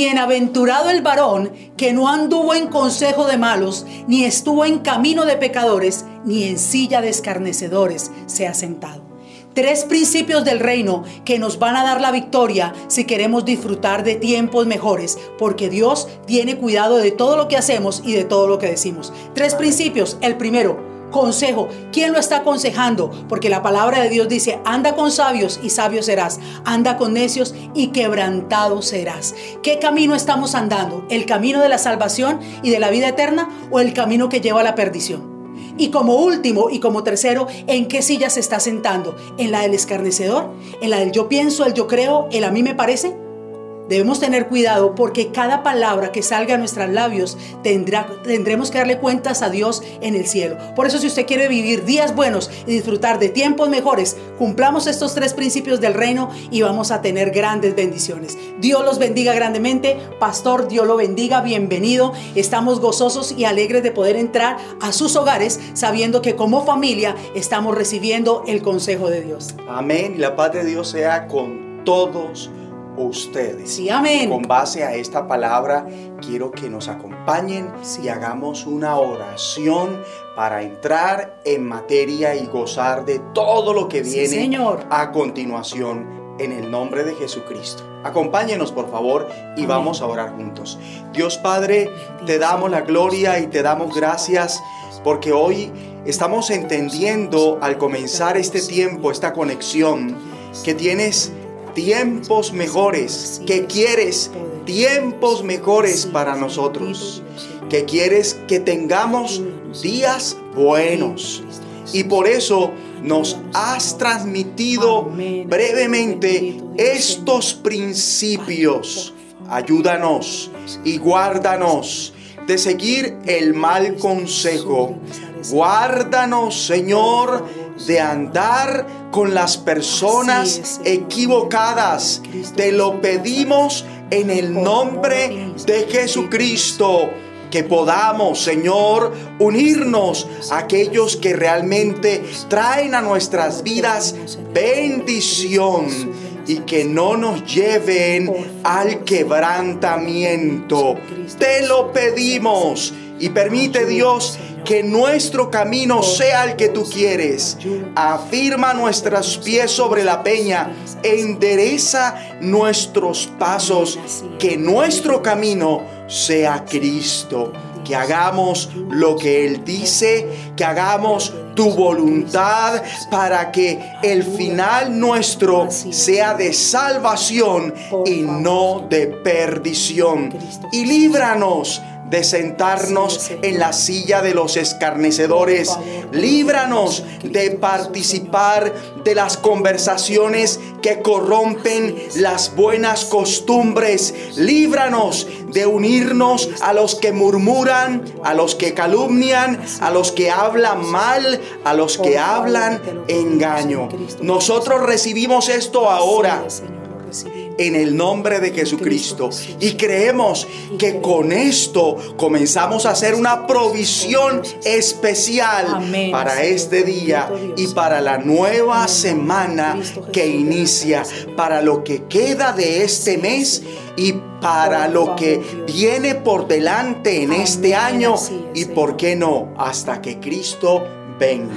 Bienaventurado el varón que no anduvo en consejo de malos, ni estuvo en camino de pecadores, ni en silla de escarnecedores se ha sentado. Tres principios del reino que nos van a dar la victoria si queremos disfrutar de tiempos mejores, porque Dios tiene cuidado de todo lo que hacemos y de todo lo que decimos. Tres principios. El primero, consejo. ¿Quién lo está aconsejando? Porque la palabra de Dios dice, anda con sabios y sabio serás, anda con necios y quebrantado serás. ¿Qué camino estamos andando? ¿El camino de la salvación y de la vida eterna o el camino que lleva a la perdición? Y como último y como tercero, ¿en qué silla se está sentando? ¿En la del escarnecedor? ¿En la del yo pienso, el yo creo, el a mí me parece? Debemos tener cuidado porque cada palabra que salga a nuestros labios tendrá, tendremos que darle cuentas a Dios en el cielo. Por eso si usted quiere vivir días buenos y disfrutar de tiempos mejores, cumplamos estos tres principios del reino y vamos a tener grandes bendiciones. Dios los bendiga grandemente. Pastor, Dios lo bendiga. Bienvenido. Estamos gozosos y alegres de poder entrar a sus hogares sabiendo que como familia estamos recibiendo el consejo de Dios. Amén. Y la paz de Dios sea con todos ustedes. Sí, amén. Con base a esta palabra, quiero que nos acompañen y hagamos una oración para entrar en materia y gozar de todo lo que viene Señor. a continuación en el nombre de Jesucristo. Acompáñenos por favor y vamos a orar juntos. Dios Padre, te damos la gloria y te damos gracias porque hoy estamos entendiendo al comenzar este tiempo, esta conexión, que tienes tiempos mejores, que quieres tiempos mejores para nosotros, que quieres que tengamos días buenos. Y por eso nos has transmitido brevemente estos principios. Ayúdanos y guárdanos de seguir el mal consejo. Guárdanos, Señor, de andar con las personas equivocadas. Te lo pedimos en el nombre de Jesucristo. Que podamos, Señor, unirnos a aquellos que realmente traen a nuestras vidas bendición y que no nos lleven al quebrantamiento. Te lo pedimos y permite Dios que nuestro camino sea el que tú quieres. Afirma nuestros pies sobre la peña, endereza nuestros pasos, que nuestro camino sea Cristo. Que hagamos lo que Él dice, que hagamos tu voluntad para que el final nuestro sea de salvación y no de perdición. Y líbranos de sentarnos en la silla de los escarnecedores. Líbranos de participar de las conversaciones que corrompen las buenas costumbres. Líbranos de unirnos a los que murmuran, a los que calumnian, a los que hablan mal, a los que hablan engaño. Nosotros recibimos esto ahora en el nombre de Jesucristo. Y creemos que con esto comenzamos a hacer una provisión especial para este día y para la nueva semana que inicia, para lo que queda de este mes y para lo que viene por delante en este año y por qué no hasta que Cristo venga.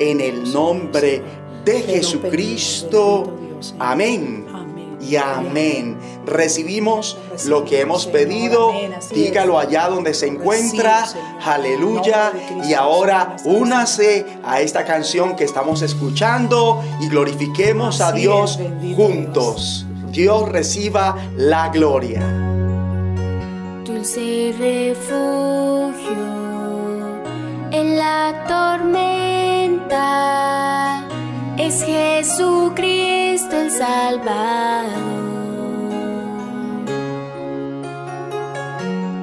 En el nombre de Jesucristo. Amén y amén. Recibimos lo que hemos pedido. Dígalo allá donde se encuentra. Aleluya. Y ahora únase a esta canción que estamos escuchando y glorifiquemos a Dios juntos. Dios reciba la gloria. Dulce refugio en la tormenta es Jesucristo el Salvador.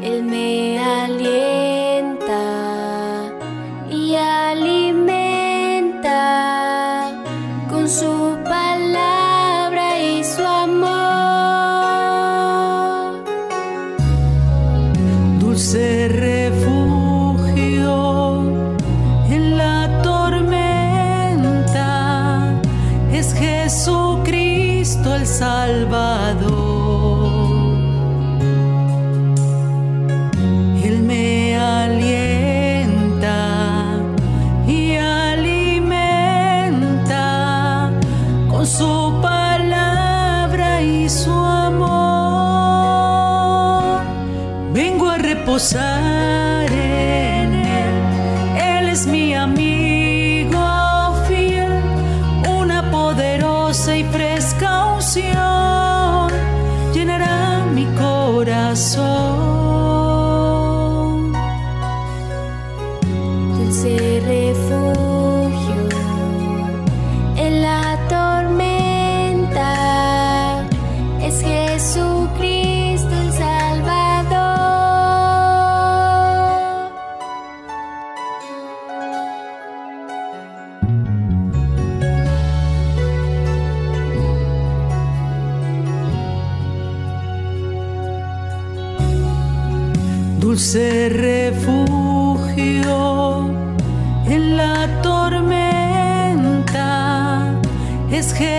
Él me alienta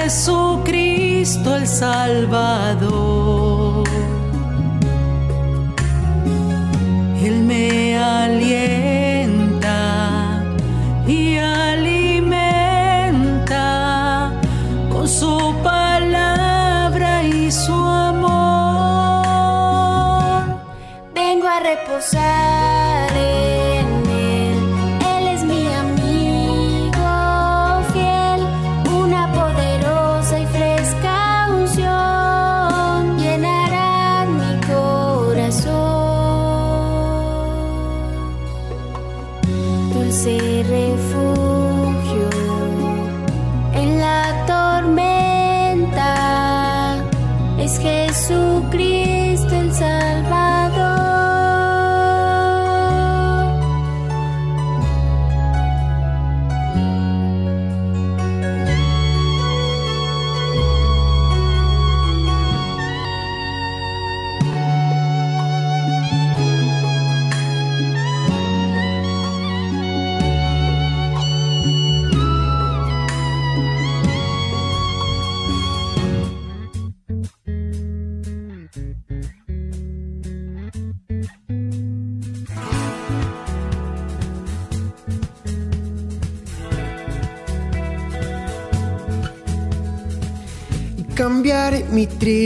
Jesucristo el Salvador.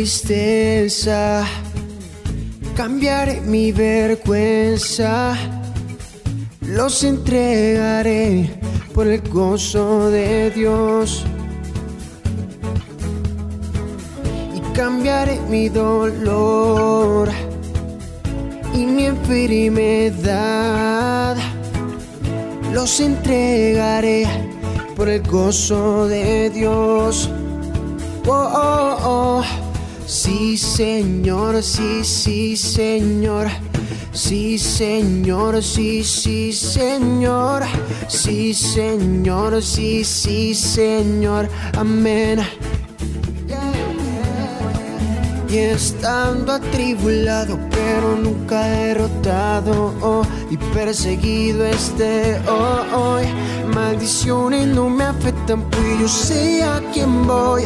Tristeza, cambiaré mi vergüenza, los entregaré por el gozo de Dios. Y cambiaré mi dolor y mi enfermedad, los entregaré por el gozo de Dios. Oh, oh, oh. Sí, Señor, sí, sí, Señor. Sí, Señor, sí, sí, Señor. Sí, Señor, sí, sí, Señor. Amén. Y estando atribulado, pero nunca derrotado, oh, y perseguido este oh, hoy. Maldiciones no me afectan, pues yo sé a quién voy.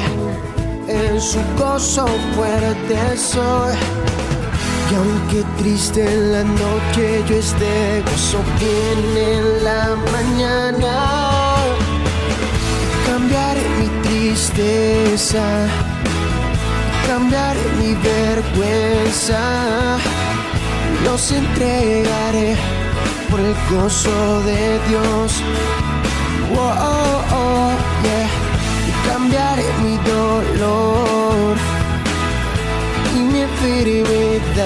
En su gozo fuerte soy. Y aunque triste en la noche yo esté, gozo viene en la mañana. Cambiaré mi tristeza cambiaré mi vergüenza, los entregaré por el gozo de Dios. Oh, oh, oh, yeah. Cambiaré mi dolor y mi enfermedad,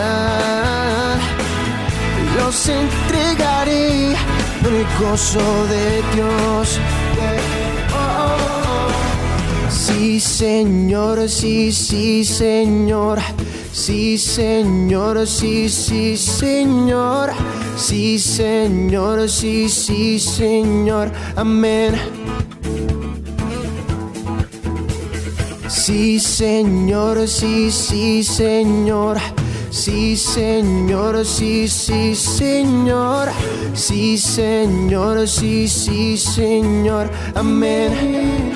los entregaré por el gozo de Dios. Sí, Señor, sí, sí, Señor. Sí, Señor, sí, sí, Señor. Sí, Señor, sí, sí, Señor. Amén. Sí, Señor, sí, sí, Señor. Sí, Señor, sí, sí, Señor. Sí, Señor, sí, sí, Señor. Amén.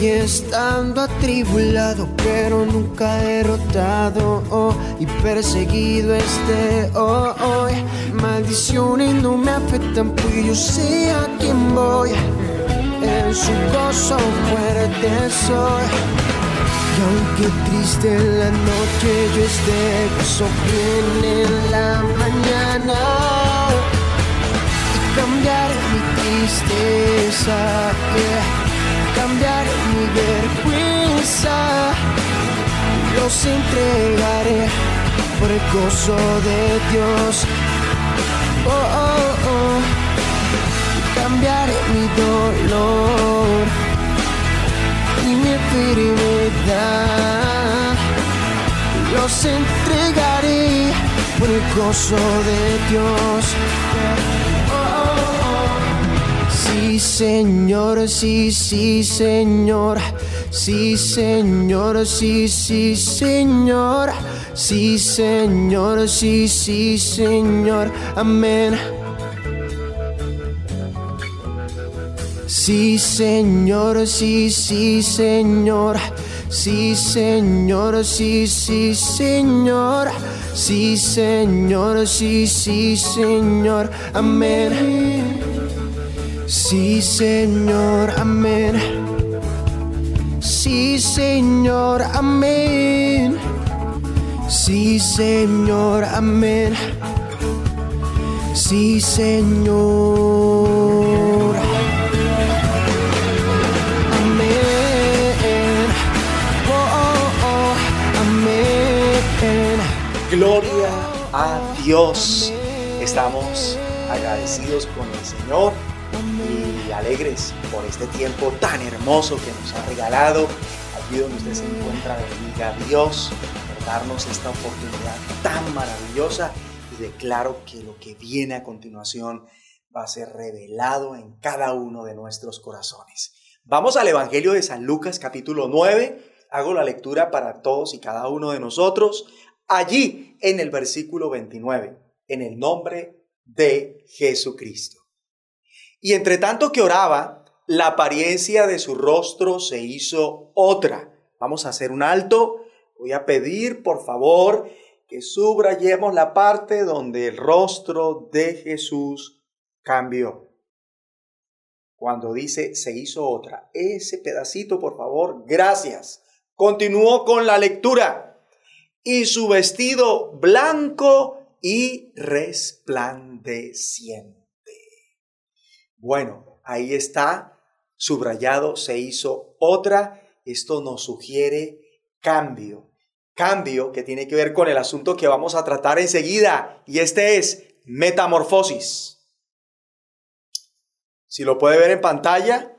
Y estando atribulado, pero nunca derrotado, oh, y perseguido este, oh, hoy. Maldiciones no me afectan, pues yo sé a quién voy. Su gozo fuerte soy. Y aunque triste la noche yo esté, gozo viene en la mañana. Y cambiar mi tristeza, yeah cambiar mi vergüenza. Los entregaré por el gozo de Dios. Oh, oh, dolor y mi enfermedad. Los entregaré por el gozo de Dios. Sí, Señor, sí, sí, Señor. Sí, Señor, sí, sí, Señor. Sí, Señor, sí, sí, Señor. Amén. Sí, Señor, sí, sí, Señor. Sí, Señor, sí, sí, Señor. Sí, Señor, sí, sí, Señor. Amén. Sí, Señor, amén. Sí, Señor, amén. Sí, Señor, amén. Sí, Señor. Gloria a Dios. Estamos agradecidos con el Señor y alegres por este tiempo tan hermoso que nos ha regalado. Allí donde usted se encuentra, bendiga a Dios por darnos esta oportunidad tan maravillosa y declaro que lo que viene a continuación va a ser revelado en cada uno de nuestros corazones. Vamos al Evangelio de San Lucas capítulo 9. Hago la lectura para todos y cada uno de nosotros. Allí en el versículo 29, en el nombre de Jesucristo. Y entre tanto que oraba, la apariencia de su rostro se hizo otra. Vamos a hacer un alto. Voy a pedir, por favor, que subrayemos la parte donde el rostro de Jesús cambió. Cuando dice se hizo otra. Ese pedacito, por favor, gracias. Continuó con la lectura. Y su vestido blanco y resplandeciente. Bueno, ahí está, subrayado, se hizo otra. Esto nos sugiere cambio. Cambio que tiene que ver con el asunto que vamos a tratar enseguida. Y este es metamorfosis. Si lo puede ver en pantalla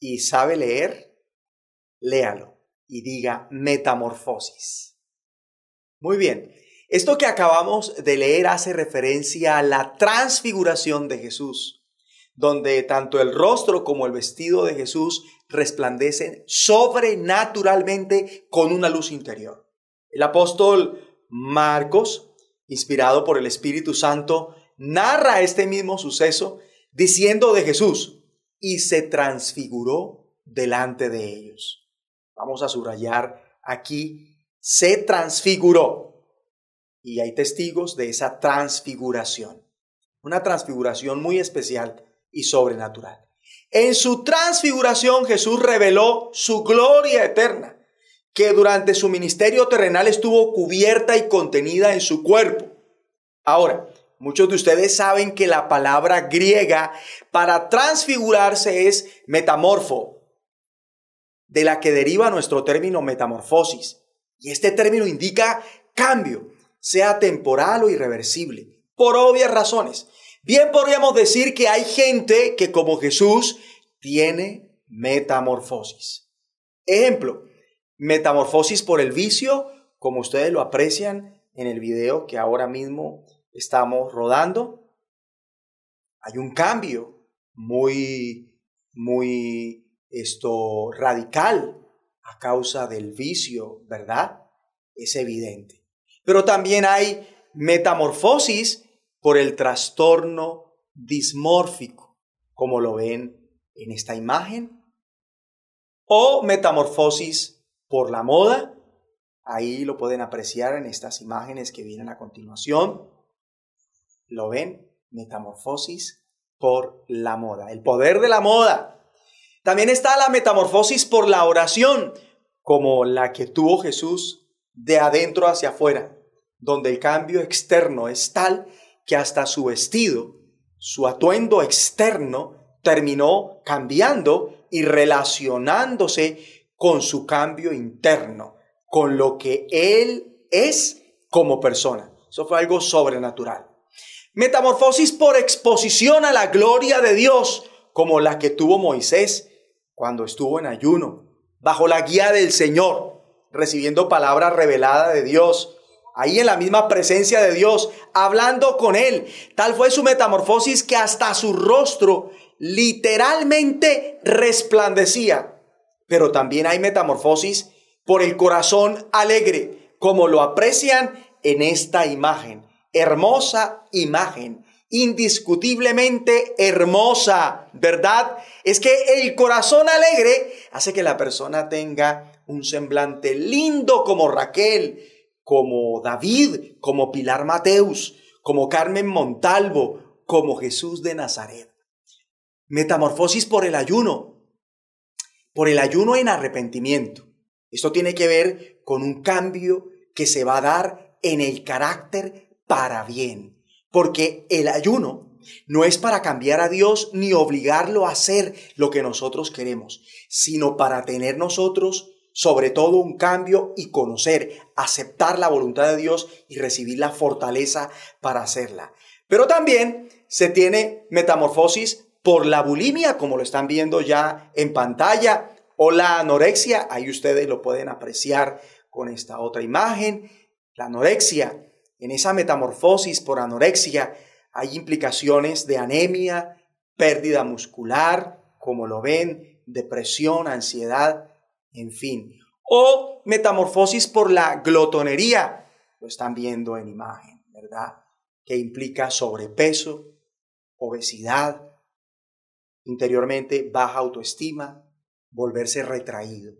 y sabe leer, léalo y diga metamorfosis. Muy bien. Esto que acabamos de leer hace referencia a la transfiguración de Jesús donde tanto el rostro como el vestido de Jesús resplandecen sobrenaturalmente con una luz interior. El apóstol Marcos, inspirado por el Espíritu Santo, narra este mismo suceso diciendo de Jesús, y se transfiguró delante de ellos. Vamos a subrayar aquí, se transfiguró. Y hay testigos de esa transfiguración. Una transfiguración muy especial y sobrenatural. En su transfiguración Jesús reveló su gloria eterna, que durante su ministerio terrenal estuvo cubierta y contenida en su cuerpo. Ahora, muchos de ustedes saben que la palabra griega para transfigurarse es metamorfo, de la que deriva nuestro término metamorfosis. Y este término indica cambio, sea temporal o irreversible, por obvias razones. Bien podríamos decir que hay gente que como Jesús tiene metamorfosis. Ejemplo, metamorfosis por el vicio, como ustedes lo aprecian en el video que ahora mismo estamos rodando. Hay un cambio muy, muy esto radical a causa del vicio, ¿verdad? Es evidente. Pero también hay metamorfosis por el trastorno dismórfico, como lo ven en esta imagen, o metamorfosis por la moda, ahí lo pueden apreciar en estas imágenes que vienen a continuación, lo ven, metamorfosis por la moda, el poder de la moda. También está la metamorfosis por la oración, como la que tuvo Jesús de adentro hacia afuera, donde el cambio externo es tal que hasta su vestido, su atuendo externo, terminó cambiando y relacionándose con su cambio interno, con lo que él es como persona. Eso fue algo sobrenatural. Metamorfosis por exposición a la gloria de Dios, como la que tuvo Moisés cuando estuvo en ayuno, bajo la guía del Señor, recibiendo palabra revelada de Dios, ahí en la misma presencia de Dios, hablando con Él. Tal fue su metamorfosis que hasta su rostro literalmente resplandecía. Pero también hay metamorfosis por el corazón alegre, como lo aprecian en esta imagen. Hermosa imagen, indiscutiblemente hermosa, ¿verdad? Es que el corazón alegre hace que la persona tenga un semblante lindo como Raquel, como David, como Pilar Mateus, como Carmen Montalvo, como Jesús de Nazaret. Metamorfosis por el ayuno, por el ayuno en arrepentimiento. Esto tiene que ver con un cambio que se va a dar en el carácter para bien, porque el ayuno no es para cambiar a Dios ni obligarlo a hacer lo que nosotros queremos, sino para tener nosotros sobre todo un cambio y conocer, aceptar la voluntad de Dios y recibir la fortaleza para hacerla. Pero también se tiene metamorfosis por la bulimia, como lo están viendo ya en pantalla, o la anorexia, ahí ustedes lo pueden apreciar con esta otra imagen. La anorexia, en esa metamorfosis por anorexia, hay implicaciones de anemia, pérdida muscular, como lo ven, depresión, ansiedad, en fin. O metamorfosis por la glotonería, lo están viendo en imagen, ¿verdad? Que implica sobrepeso, obesidad, interiormente baja autoestima, volverse retraído.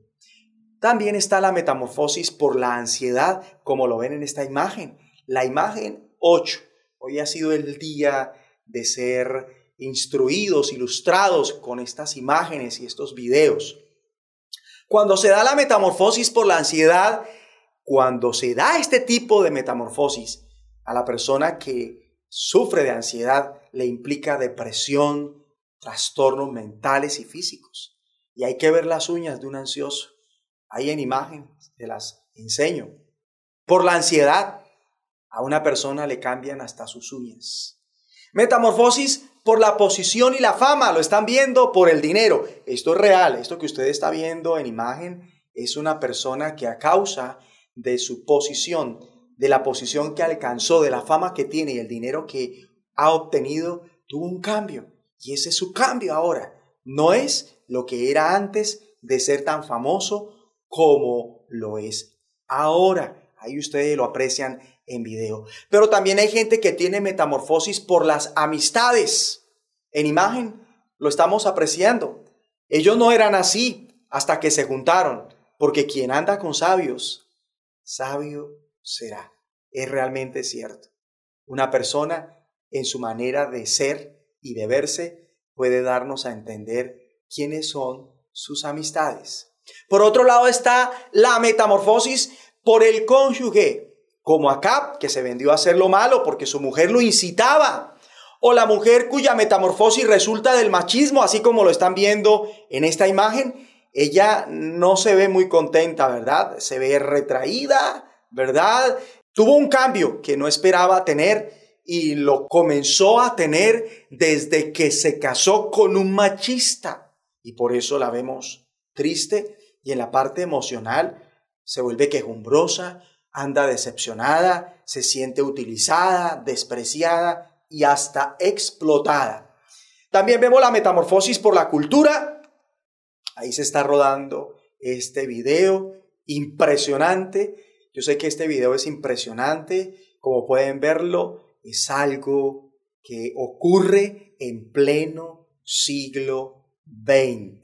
También está la metamorfosis por la ansiedad, como lo ven en esta imagen. La imagen 8. Hoy ha sido el día de ser instruidos, ilustrados con estas imágenes y estos videos. Cuando se da la metamorfosis por la ansiedad, cuando se da este tipo de metamorfosis a la persona que sufre de ansiedad, le implica depresión, trastornos mentales y físicos. Y hay que ver las uñas de un ansioso. Ahí en imagen te las enseño. Por la ansiedad, a una persona le cambian hasta sus uñas. Metamorfosis por la posición y la fama, lo están viendo por el dinero. Esto es real, esto que usted está viendo en imagen es una persona que a causa de su posición, de la posición que alcanzó, de la fama que tiene y el dinero que ha obtenido, tuvo un cambio. Y ese es su cambio ahora. No es lo que era antes de ser tan famoso como lo es ahora. Ahí ustedes lo aprecian en video. Pero también hay gente que tiene metamorfosis por las amistades. En imagen lo estamos apreciando. Ellos no eran así hasta que se juntaron, porque quien anda con sabios, sabio será. Es realmente cierto. Una persona en su manera de ser y de verse puede darnos a entender quiénes son sus amistades. Por otro lado está la metamorfosis por el cónyuge como Acab, que se vendió a hacer lo malo porque su mujer lo incitaba, o la mujer cuya metamorfosis resulta del machismo, así como lo están viendo en esta imagen, ella no se ve muy contenta, ¿verdad? Se ve retraída, ¿verdad? Tuvo un cambio que no esperaba tener y lo comenzó a tener desde que se casó con un machista. Y por eso la vemos triste y en la parte emocional se vuelve quejumbrosa, anda decepcionada, se siente utilizada, despreciada y hasta explotada. También vemos la metamorfosis por la cultura. Ahí se está rodando este video impresionante. Yo sé que este video es impresionante. Como pueden verlo, es algo que ocurre en pleno siglo XX.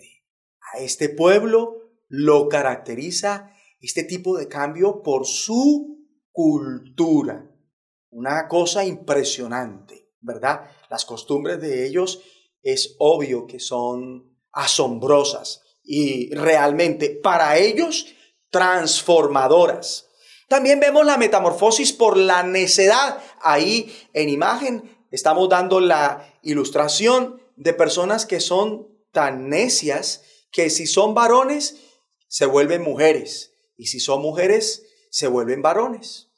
A este pueblo lo caracteriza este tipo de cambio por su cultura. Una cosa impresionante, ¿verdad? Las costumbres de ellos es obvio que son asombrosas y realmente para ellos transformadoras. También vemos la metamorfosis por la necedad. Ahí en imagen estamos dando la ilustración de personas que son tan necias que si son varones se vuelven mujeres y si son mujeres, se vuelven varones.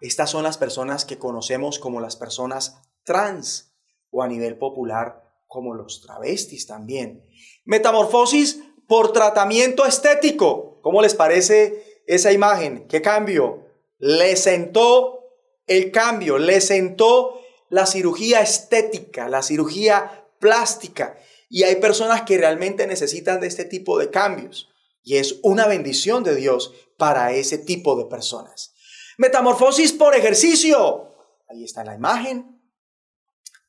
Estas son las personas que conocemos como las personas trans o a nivel popular como los travestis también. Metamorfosis por tratamiento estético. ¿Cómo les parece esa imagen? ¿Qué cambio? Le sentó el cambio, le sentó la cirugía estética, la cirugía plástica. Y hay personas que realmente necesitan de este tipo de cambios. Y es una bendición de Dios para ese tipo de personas. Metamorfosis por ejercicio. Ahí está la imagen.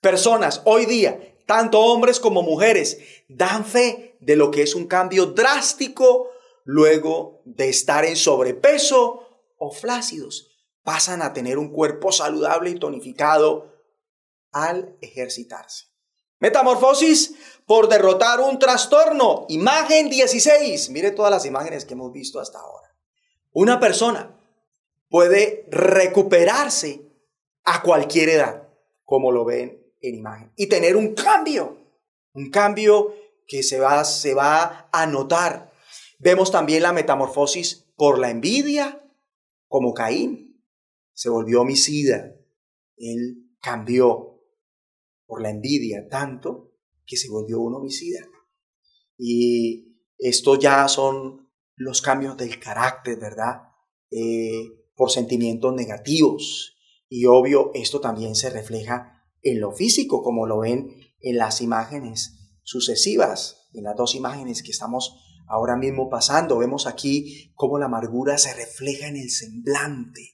Personas hoy día, tanto hombres como mujeres, dan fe de lo que es un cambio drástico luego de estar en sobrepeso o flácidos. Pasan a tener un cuerpo saludable y tonificado al ejercitarse. Metamorfosis por derrotar un trastorno. Imagen 16. Mire todas las imágenes que hemos visto hasta ahora. Una persona puede recuperarse a cualquier edad, como lo ven en imagen, y tener un cambio, un cambio que se va, se va a notar. Vemos también la metamorfosis por la envidia, como Caín se volvió homicida. Él cambió por la envidia tanto que se volvió un homicida. Y esto ya son los cambios del carácter, ¿verdad? Eh, por sentimientos negativos. Y obvio, esto también se refleja en lo físico, como lo ven en las imágenes sucesivas, en las dos imágenes que estamos ahora mismo pasando. Vemos aquí cómo la amargura se refleja en el semblante.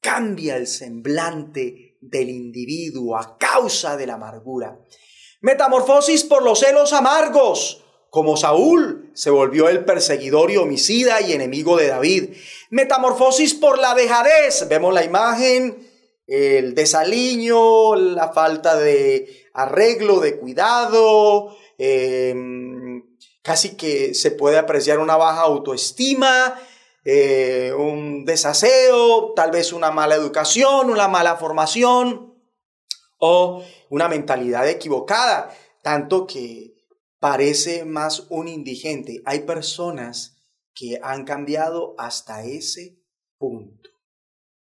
Cambia el semblante del individuo a causa de la amargura. Metamorfosis por los celos amargos, como Saúl se volvió el perseguidor y homicida y enemigo de David. Metamorfosis por la dejadez, vemos la imagen, el desaliño, la falta de arreglo, de cuidado, em, casi que se puede apreciar una baja autoestima, eh, un desaseo, tal vez una mala educación, una mala formación o una mentalidad equivocada, tanto que parece más un indigente. Hay personas que han cambiado hasta ese punto.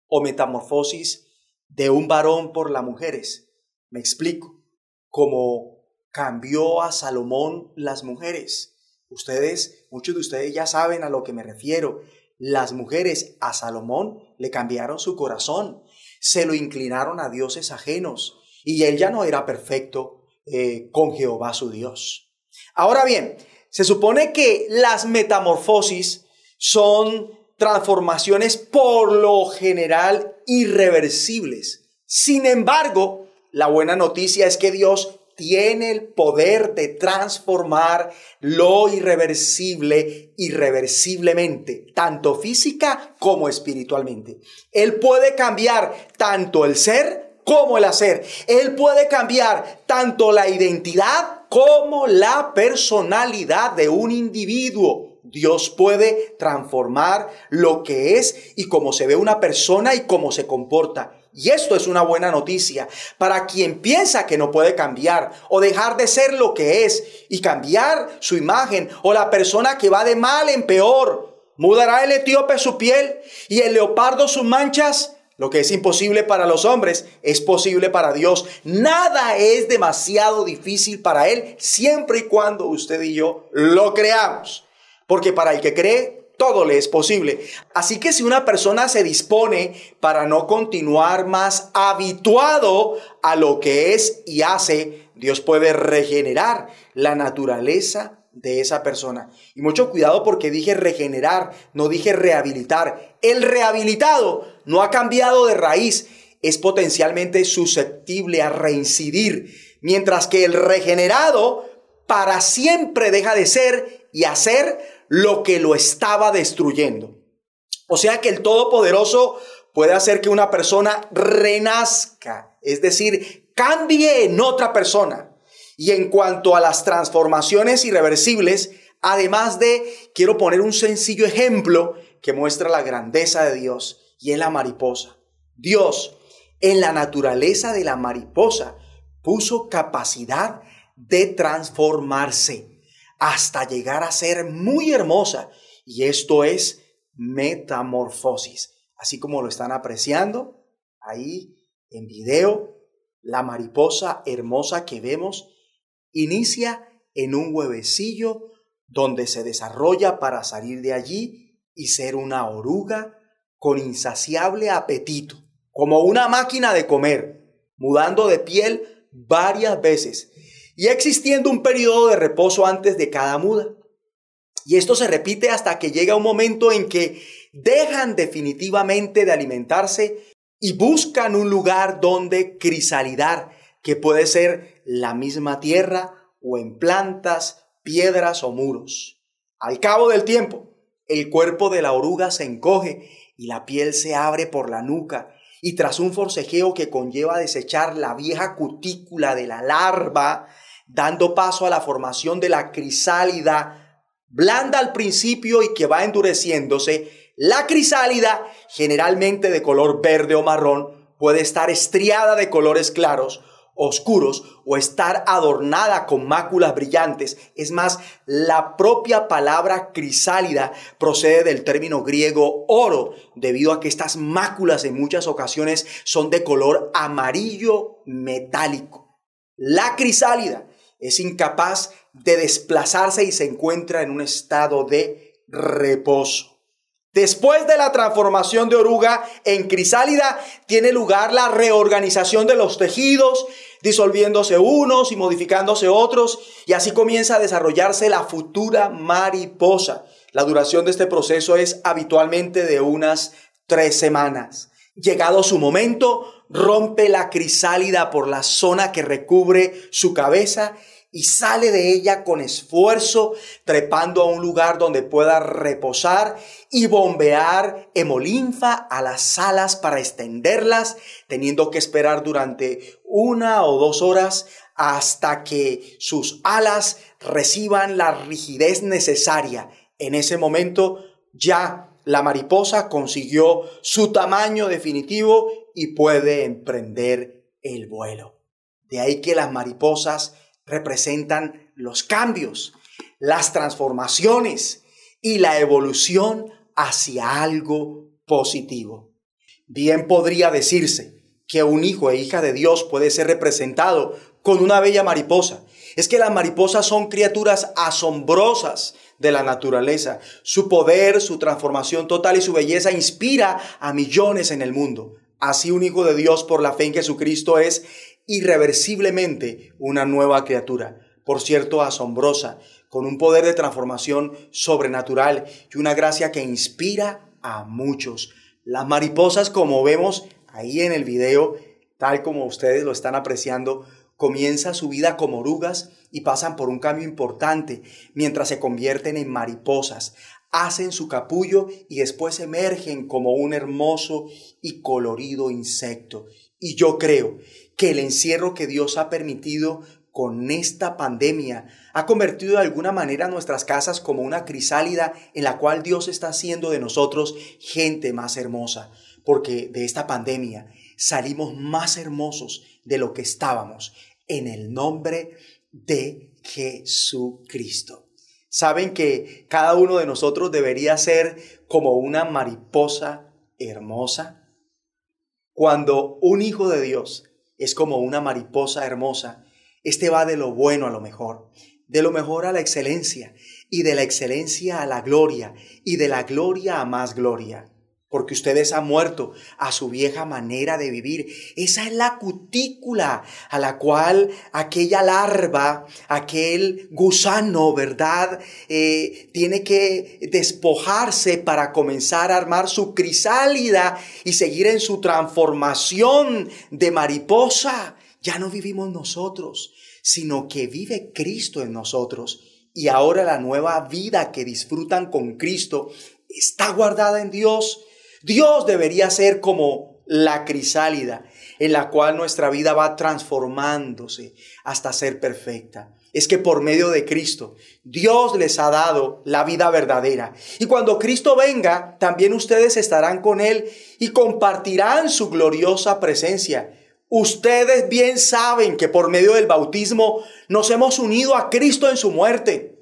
O metamorfosis de un varón por las mujeres. Me explico. Como cambió a Salomón las mujeres. Ustedes, muchos de ustedes ya saben a lo que me refiero. Las mujeres a Salomón le cambiaron su corazón, se lo inclinaron a dioses ajenos y él ya no era perfecto eh, con Jehová su Dios. Ahora bien, se supone que las metamorfosis son transformaciones por lo general irreversibles. Sin embargo, la buena noticia es que Dios tiene el poder de transformar lo irreversible irreversiblemente, tanto física como espiritualmente. Él puede cambiar tanto el ser como el hacer. Él puede cambiar tanto la identidad como la personalidad de un individuo. Dios puede transformar lo que es y cómo se ve una persona y cómo se comporta. Y esto es una buena noticia para quien piensa que no puede cambiar o dejar de ser lo que es y cambiar su imagen o la persona que va de mal en peor. ¿Mudará el etíope su piel y el leopardo sus manchas? Lo que es imposible para los hombres es posible para Dios. Nada es demasiado difícil para Él siempre y cuando usted y yo lo creamos. Porque para el que cree, todo le es posible. Así que si una persona se dispone para no continuar más habituado a lo que es y hace, Dios puede regenerar la naturaleza de esa persona. Y mucho cuidado porque dije regenerar, no dije rehabilitar. El rehabilitado no ha cambiado de raíz, es potencialmente susceptible a reincidir, mientras que el regenerado para siempre deja de ser y hacer lo que lo estaba destruyendo. O sea que el Todopoderoso puede hacer que una persona renazca, es decir, cambie en otra persona. Y en cuanto a las transformaciones irreversibles, además de, quiero poner un sencillo ejemplo que muestra la grandeza de Dios, y es la mariposa. Dios, en la naturaleza de la mariposa, puso capacidad de transformarse hasta llegar a ser muy hermosa. Y esto es metamorfosis. Así como lo están apreciando ahí en video, la mariposa hermosa que vemos Inicia en un huevecillo donde se desarrolla para salir de allí y ser una oruga con insaciable apetito, como una máquina de comer, mudando de piel varias veces y existiendo un periodo de reposo antes de cada muda. Y esto se repite hasta que llega un momento en que dejan definitivamente de alimentarse y buscan un lugar donde crisalidar, que puede ser la misma tierra o en plantas, piedras o muros. Al cabo del tiempo, el cuerpo de la oruga se encoge y la piel se abre por la nuca y tras un forcejeo que conlleva desechar la vieja cutícula de la larva, dando paso a la formación de la crisálida, blanda al principio y que va endureciéndose, la crisálida, generalmente de color verde o marrón, puede estar estriada de colores claros, oscuros o estar adornada con máculas brillantes. Es más, la propia palabra crisálida procede del término griego oro, debido a que estas máculas en muchas ocasiones son de color amarillo metálico. La crisálida es incapaz de desplazarse y se encuentra en un estado de reposo. Después de la transformación de oruga en crisálida, tiene lugar la reorganización de los tejidos, disolviéndose unos y modificándose otros, y así comienza a desarrollarse la futura mariposa. La duración de este proceso es habitualmente de unas tres semanas. Llegado su momento, rompe la crisálida por la zona que recubre su cabeza y sale de ella con esfuerzo, trepando a un lugar donde pueda reposar y bombear hemolinfa a las alas para extenderlas, teniendo que esperar durante una o dos horas hasta que sus alas reciban la rigidez necesaria. En ese momento ya la mariposa consiguió su tamaño definitivo y puede emprender el vuelo. De ahí que las mariposas representan los cambios, las transformaciones y la evolución hacia algo positivo. Bien podría decirse que un hijo e hija de Dios puede ser representado con una bella mariposa. Es que las mariposas son criaturas asombrosas de la naturaleza. Su poder, su transformación total y su belleza inspira a millones en el mundo. Así un hijo de Dios por la fe en Jesucristo es irreversiblemente una nueva criatura, por cierto asombrosa, con un poder de transformación sobrenatural y una gracia que inspira a muchos. Las mariposas, como vemos ahí en el video, tal como ustedes lo están apreciando, comienza su vida como orugas y pasan por un cambio importante mientras se convierten en mariposas, hacen su capullo y después emergen como un hermoso y colorido insecto. Y yo creo que el encierro que Dios ha permitido con esta pandemia ha convertido de alguna manera nuestras casas como una crisálida en la cual Dios está haciendo de nosotros gente más hermosa, porque de esta pandemia salimos más hermosos de lo que estábamos en el nombre de Jesucristo. Saben que cada uno de nosotros debería ser como una mariposa hermosa. Cuando un hijo de Dios es como una mariposa hermosa. Este va de lo bueno a lo mejor, de lo mejor a la excelencia, y de la excelencia a la gloria, y de la gloria a más gloria. Porque ustedes han muerto a su vieja manera de vivir. Esa es la cutícula a la cual aquella larva, aquel gusano, ¿verdad? Eh, tiene que despojarse para comenzar a armar su crisálida y seguir en su transformación de mariposa. Ya no vivimos nosotros, sino que vive Cristo en nosotros. Y ahora la nueva vida que disfrutan con Cristo está guardada en Dios Dios debería ser como la crisálida en la cual nuestra vida va transformándose hasta ser perfecta. Es que por medio de Cristo, Dios les ha dado la vida verdadera. Y cuando Cristo venga, también ustedes estarán con Él y compartirán su gloriosa presencia. Ustedes bien saben que por medio del bautismo nos hemos unido a Cristo en su muerte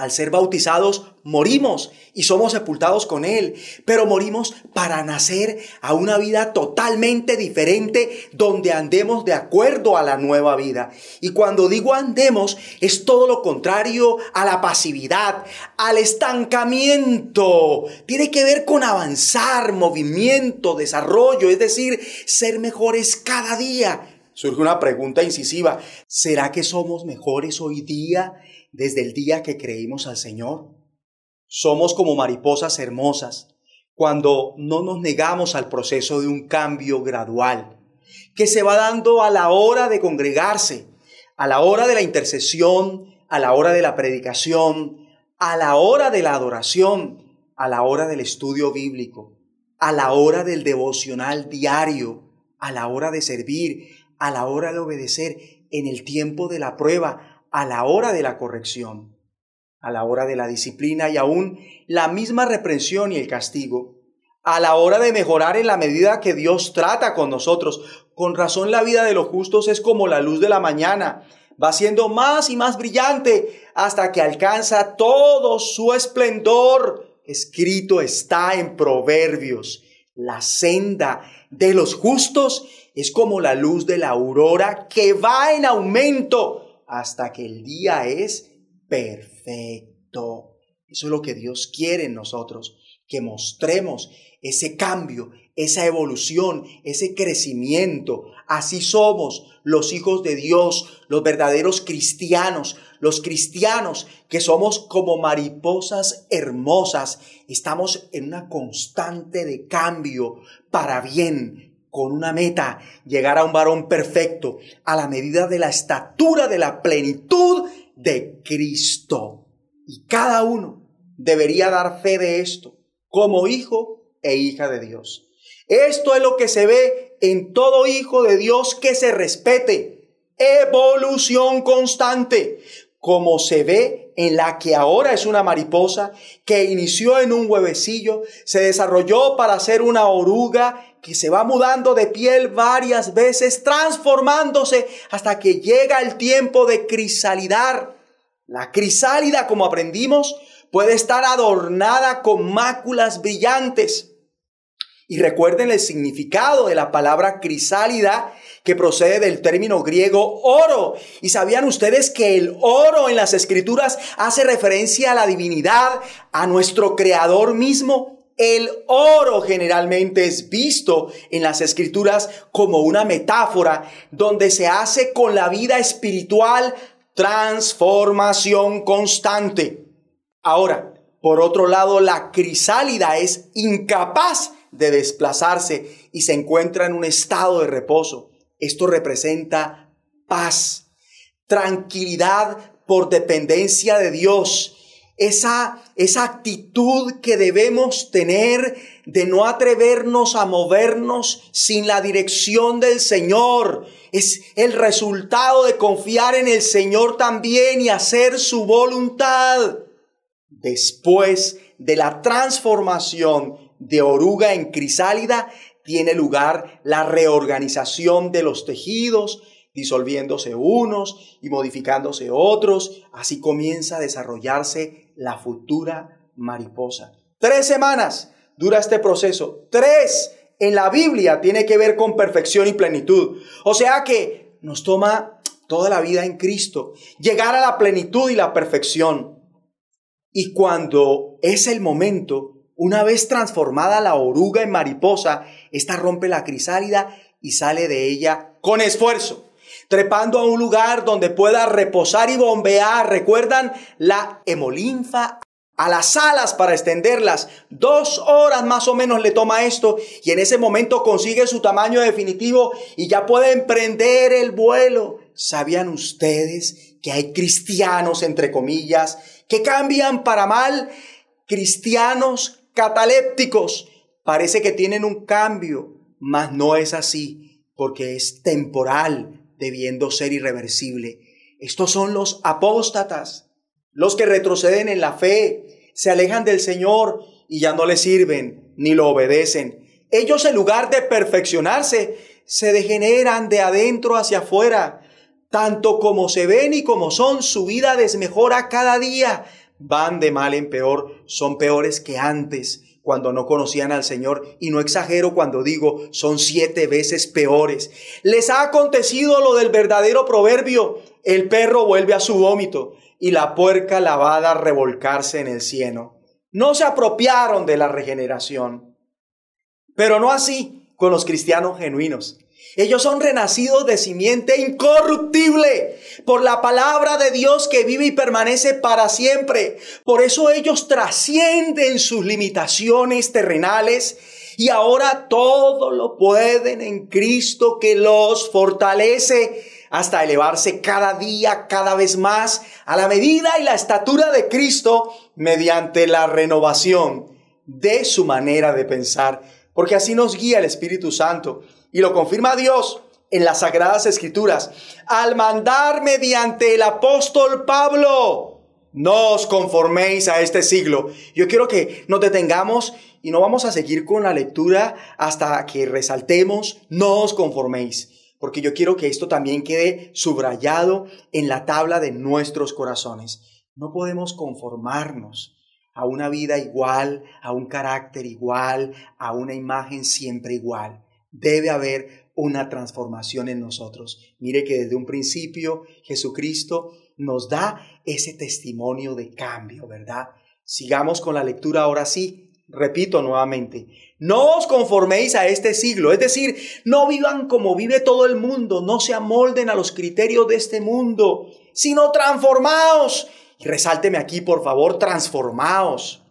Al ser bautizados, morimos y somos sepultados con Él, pero morimos para nacer a una vida totalmente diferente donde andemos de acuerdo a la nueva vida. Y cuando digo andemos, es todo lo contrario a la pasividad, al estancamiento. Tiene que ver con avanzar, movimiento, desarrollo, es decir, ser mejores cada día. Surge una pregunta incisiva, ¿será que somos mejores hoy día? Desde el día que creímos al Señor. Somos como mariposas hermosas cuando no nos negamos al proceso de un cambio gradual que se va dando a la hora de congregarse, a la hora de la intercesión, a la hora de la predicación, a la hora de la adoración, a la hora del estudio bíblico, a la hora del devocional diario, a la hora de servir, a la hora de obedecer, en el tiempo de la prua, a la hora de la corrección, a la hora de la disciplina y aún la misma reprensión y el castigo, a la hora de mejorar en la medida que Dios trata con nosotros. Con razón la vida de los justos es como la luz de la mañana, va siendo más y más brillante hasta que alcanza todo su esplendor. Escrito está en Proverbios. La senda de los justos es como la luz de la aurora que va en aumento hasta que el día es perfecto. Eso es lo que Dios quiere en nosotros, que mostremos ese cambio, esa evolución, ese crecimiento. Así somos los hijos de Dios, los verdaderos cristianos, los cristianos que somos como mariposas hermosas. Estamos en una constante de cambio para bien, con una meta, llegar a un varón perfecto, a la medida de la estatura de la plenitud de Cristo. Y cada uno debería dar fe de esto, como hijo e hija de Dios. Esto es lo que se ve en todo hijo de Dios que se respete. Evolución constante, como se ve en la que ahora es una mariposa, que inició en un huevecillo, se desarrolló para ser una oruga que se va mudando de piel varias veces, transformándose hasta que llega el tiempo de crisalidar. La crisálida, como aprendimos, puede estar adornada con máculas brillantes. Y recuerden el significado de la palabra crisálida que procede del término griego oro. ¿Y sabían ustedes que el oro en las escrituras hace referencia a la divinidad, a nuestro creador mismo? El oro generalmente es visto en las escrituras como una metáfora donde se hace con la vida espiritual transformación constante. Ahora, por otro lado, la crisálida es incapaz de desplazarse y se encuentra en un estado de reposo. Esto representa paz, tranquilidad por dependencia de Dios esa, esa actitud que debemos tener de no atrevernos a movernos sin la dirección del Señor. Es el resultado de confiar en el Señor también y hacer su voluntad. Después de la transformación de oruga en crisálida, tiene lugar la reorganización de los tejidos, disolviéndose unos y modificándose otros. Así comienza a desarrollarse la futura mariposa. Tres semanas dura este proceso. Tres en la Biblia tiene que ver con perfección y plenitud. O sea que nos toma toda la vida en Cristo llegar a la plenitud y la perfección. Y cuando es el momento, una vez transformada la oruga en mariposa, esta rompe la crisálida y sale de ella con esfuerzo trepando a un lugar donde pueda reposar y bombear. ¿Recuerdan la hemolinfa? A las alas para extenderlas. Dos horas más o menos le toma esto y en ese momento consigue su tamaño definitivo y ya puede emprender el vuelo. ¿Sabían ustedes que hay cristianos, entre comillas, que cambian para mal? Cristianos catalépticos. Parece que tienen un cambio, mas no es así, porque es temporal, debiendo ser irreversible. Estos son los apóstatas, los que retroceden en la fe, se alejan del Señor y ya no le sirven ni lo obedecen. Ellos en lugar de perfeccionarse, se degeneran de adentro hacia afuera. Tanto como se ven y como son, su vida desmejora cada día. van de mal en peor, son peores que antes cuando no conocían al Señor, y no exagero cuando digo, son siete veces peores. Les ha acontecido lo del verdadero proverbio, el perro vuelve a su vómito y la puerca lavada a revolcarse en el cieno. No se apropiaron de la regeneración, pero no así con los cristianos genuinos. Ellos son renacidos de simiente incorruptible por la palabra de Dios que vive y permanece para siempre. Por eso ellos trascienden sus limitaciones terrenales y ahora todo lo pueden en Cristo que los fortalece hasta elevarse cada día, cada vez más a la medida y la estatura de Cristo mediante la renovación de su manera de pensar. Porque así nos guía el Espíritu Santo y lo confirma Dios en las Sagradas Escrituras, al mandar mediante el apóstol Pablo, no os conforméis a este siglo. Yo quiero que nos detengamos y no vamos a seguir con la lectura hasta que resaltemos, no os conforméis, porque yo quiero que esto también quede subrayado en la tabla de nuestros corazones. No podemos conformarnos a una vida igual, a un carácter igual, a una imagen siempre igual. Debe haber una transformación en nosotros. Mire que desde un principio Jesucristo nos da ese testimonio de cambio, ¿verdad? Sigamos con la lectura ahora sí. Repito nuevamente, no os conforméis a este siglo, es decir, no vivan como vive todo el mundo, no se amolden a los criterios de este mundo, sino transformaos. Y resálteme aquí, por favor, transformaos.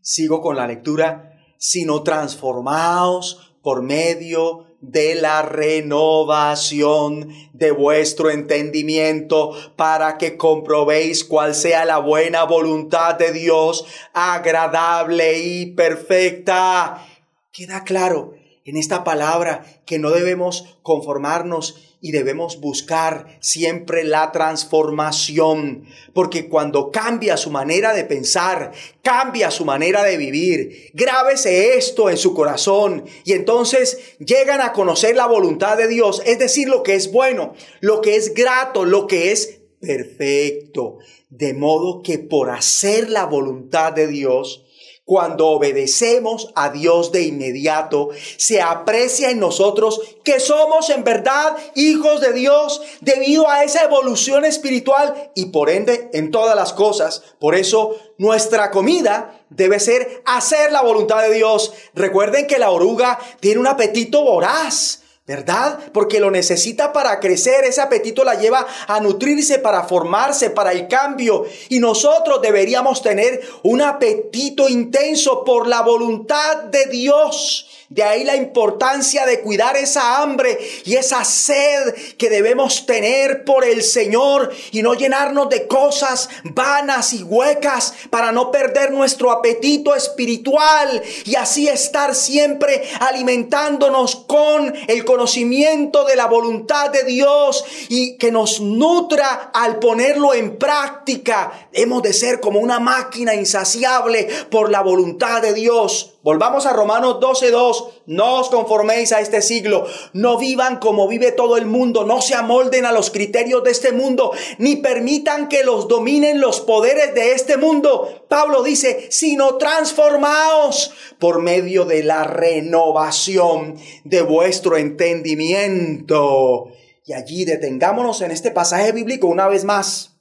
Sigo con la lectura, sino transformaos por medio de la renovación de vuestro entendimiento para que comprobéis cuál sea la buena voluntad de Dios, agradable y perfecta. Queda claro en esta palabra que no debemos conformarnos y debemos buscar siempre la transformación, porque cuando cambia su manera de pensar, cambia su manera de vivir, grábese esto en su corazón y entonces llegan a conocer la voluntad de Dios, es decir, lo que es bueno, lo que es grato, lo que es perfecto, de modo que por hacer la voluntad de Dios, cuando obedecemos a Dios de inmediato, se aprecia en nosotros que somos en verdad hijos de Dios debido a esa evolución espiritual y por ende en todas las cosas. Por eso nuestra comida debe ser hacer la voluntad de Dios. Recuerden que la oruga tiene un apetito voraz. ¿Verdad? Porque lo necesita para crecer, ese apetito la lleva a nutrirse, para formarse, para el cambio. Y nosotros deberíamos tener un apetito intenso por la voluntad de Dios. De ahí la importancia de cuidar esa hambre y esa sed que debemos tener por el Señor y no llenarnos de cosas vanas y huecas para no perder nuestro apetito espiritual y así estar siempre alimentándonos con el conocimiento de la voluntad de Dios y que nos nutra al ponerlo en práctica. Hemos de ser como una máquina insaciable por la voluntad de Dios. Volvamos a Romanos 12:2. No os conforméis a este siglo. No vivan como vive todo el mundo. No se amolden a los criterios de este mundo. Ni permitan que los dominen los poderes de este mundo. Pablo dice, sino transformaos por medio de la renovación de vuestro entendimiento. Y allí detengámonos en este pasaje bíblico una vez más.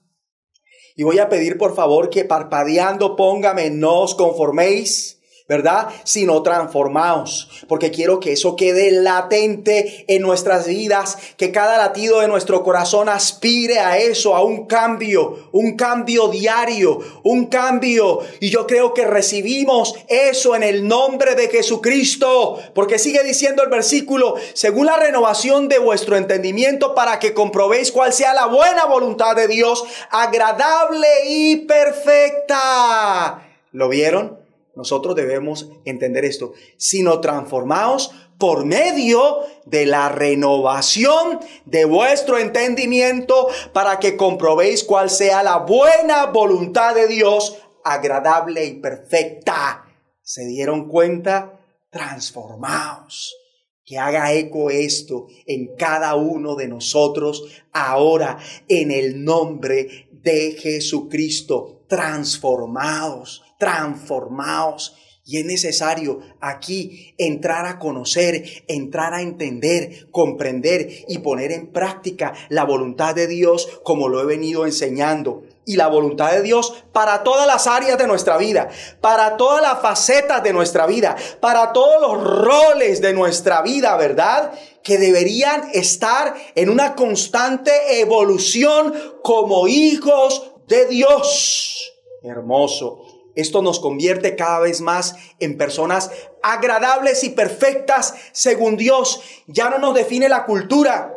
Y voy a pedir por favor que parpadeando póngame, no os conforméis ¿verdad? Sino transformaos, porque quiero que eso quede latente en nuestras vidas, que cada latido de nuestro corazón aspire a eso, a un cambio, un cambio diario, un cambio. Y yo creo que recibimos eso en el nombre de Jesucristo, porque sigue diciendo el versículo, según la renovación de vuestro entendimiento, para que comprobéis cuál sea la buena voluntad de Dios, agradable y perfecta. ¿Lo vieron? Nosotros debemos entender esto, sino transformaos por medio de la renovación de vuestro entendimiento para que comprobéis cuál sea la buena voluntad de Dios, agradable y perfecta. ¿Se dieron cuenta? Transformaos. que haga eco esto en cada uno de nosotros ahora en el nombre de Jesucristo. Transformados, transformados. Y es necesario aquí entrar a conocer, entrar a entender, comprender y poner en práctica la voluntad de Dios como lo he venido enseñando y la voluntad de Dios para todas las áreas de nuestra vida, para todas las facetas de nuestra vida, para todos los roles de nuestra vida, ¿verdad? Que deberían estar en una constante evolución como hijos de Dios. Hermoso. Esto nos convierte cada vez más en personas agradables y perfectas según Dios. Ya no nos define la cultura,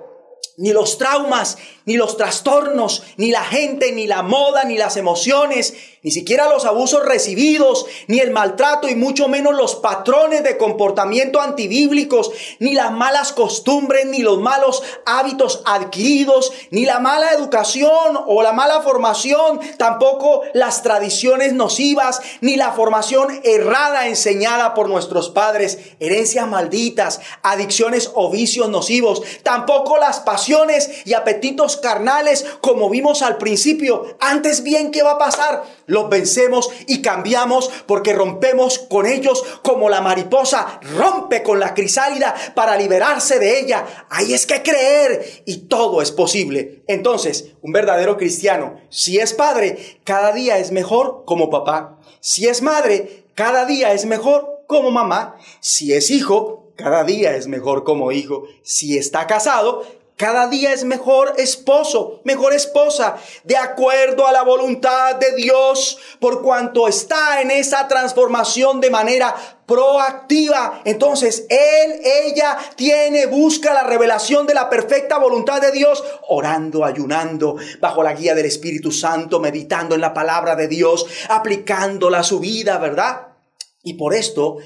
ni los traumas, ni los trastornos, ni la gente, ni la moda, ni las emociones, ni siquiera los abusos recibidos, ni el maltrato y mucho menos los patrones de comportamiento antibíblicos, ni las malas costumbres, ni los malos hábitos adquiridos, ni la mala educación o la mala formación, tampoco las tradiciones nocivas, ni la formación errada enseñada por nuestros padres, herencias malditas, adicciones o vicios nocivos, tampoco las pasiones y apetitos carnales como vimos al principio. Antes bien, ¿qué va a pasar? Los vencemos y cambiamos porque rompemos con ellos como la mariposa rompe con la crisálida para liberarse de ella. Ahí es que creer y todo es posible. Entonces, un verdadero cristiano, si es padre, cada día es mejor como papá. Si es madre, cada día es mejor como mamá. Si es hijo, cada día es mejor como hijo. Si está casado, cada día es mejor esposo, mejor esposa, de acuerdo a la voluntad de Dios, por cuanto está en esa transformación de manera proactiva. Entonces, él, ella tiene, busca la revelación de la perfecta voluntad de Dios, orando, ayunando, bajo la guía del Espíritu Santo, meditando en la palabra de Dios, aplicándola a su vida, ¿verdad? Y por esto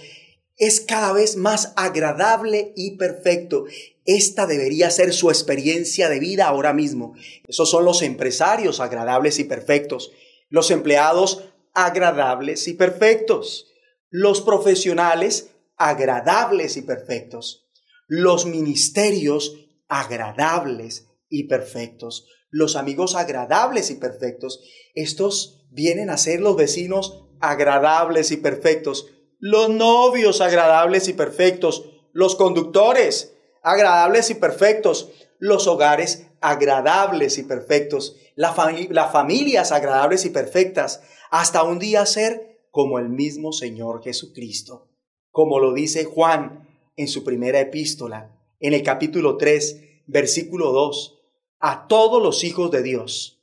es cada vez más agradable y perfecto. Esta debería ser su experiencia de vida ahora mismo. Esos son los empresarios agradables y perfectos, los empleados agradables y perfectos, los profesionales agradables y perfectos, los ministerios agradables y perfectos, los amigos agradables y perfectos. Estos vienen a ser los vecinos agradables y perfectos los novios agradables y perfectos, los conductores agradables y perfectos, los hogares agradables y perfectos, las familias agradables y perfectas, hasta un día ser como el mismo Señor Jesucristo, como lo dice Juan en su primera epístola, en el capítulo 3, versículo 2, a todos los hijos de Dios.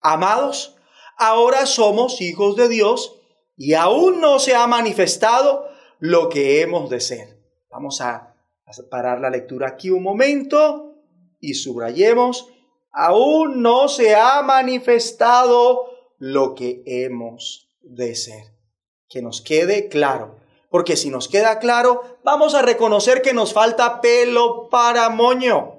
Amados, ahora somos hijos de Dios y aún no se ha manifestado lo que hemos de ser. Vamos a, parar la lectura aquí un momento y subrayemos, aún no se ha manifestado lo que hemos de ser. Que nos quede claro, porque si nos queda claro, vamos a reconocer que nos falta pelo para moño.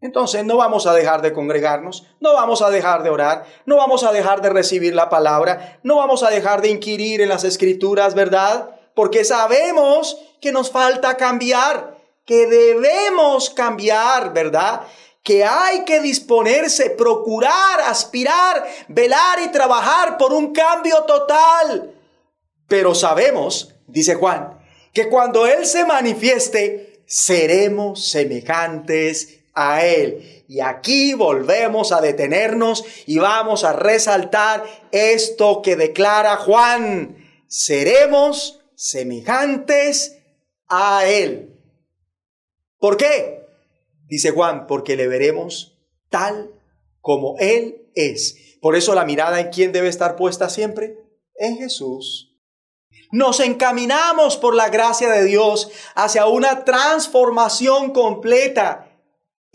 Entonces no vamos a dejar de congregarnos, no vamos a dejar de orar, no vamos a dejar de recibir la palabra, no vamos a dejar de inquirir en las escrituras, ¿verdad? Porque sabemos que nos falta cambiar, que debemos cambiar, ¿verdad? Que hay que disponerse, procurar, aspirar, velar y trabajar por un cambio total. Pero sabemos, dice Juan, que cuando Él se manifieste, seremos semejantes a Él. Y aquí volvemos a detenernos y vamos a resaltar esto que declara Juan. Seremos semejantes a Él. ¿Por qué? Dice Juan, porque le veremos tal como Él es. Por eso la mirada en quién debe estar puesta siempre? En Jesús. Nos encaminamos por la gracia de Dios hacia una transformación completa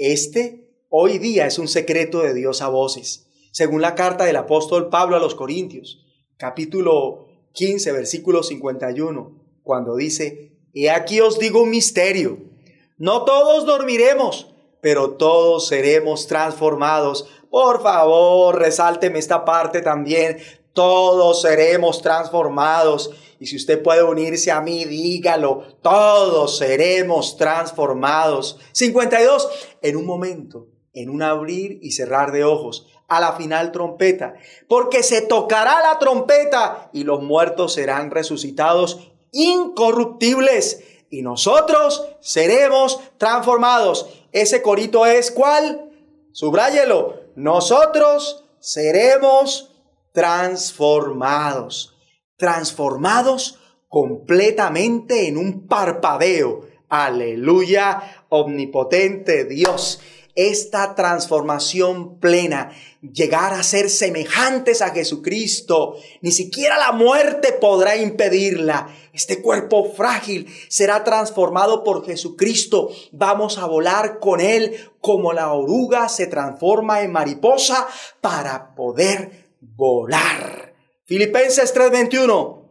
este hoy día es un secreto de Dios a voces, según la carta del apóstol Pablo a los Corintios, capítulo 15, versículo 51, cuando dice, He aquí os digo un misterio, no todos dormiremos, pero todos seremos transformados. Por favor, resálteme esta parte también. Todos seremos transformados. Y si usted puede unirse a mí, dígalo, todos seremos transformados. 52, en un momento, en un abrir y cerrar de ojos, a la final trompeta, porque se tocará la trompeta y los muertos serán resucitados incorruptibles y nosotros seremos transformados. Ese corito es cuál? Subráyelo. Nosotros seremos transformados. Transformados completamente en un parpadeo. Aleluya, omnipotente Dios esta transformación plena, llegar a ser semejantes a Jesucristo. Ni siquiera la muerte podrá impedirla. Este cuerpo frágil será transformado por Jesucristo. Vamos a volar con Él como la oruga se transforma en mariposa para poder volar. Filipenses 3:21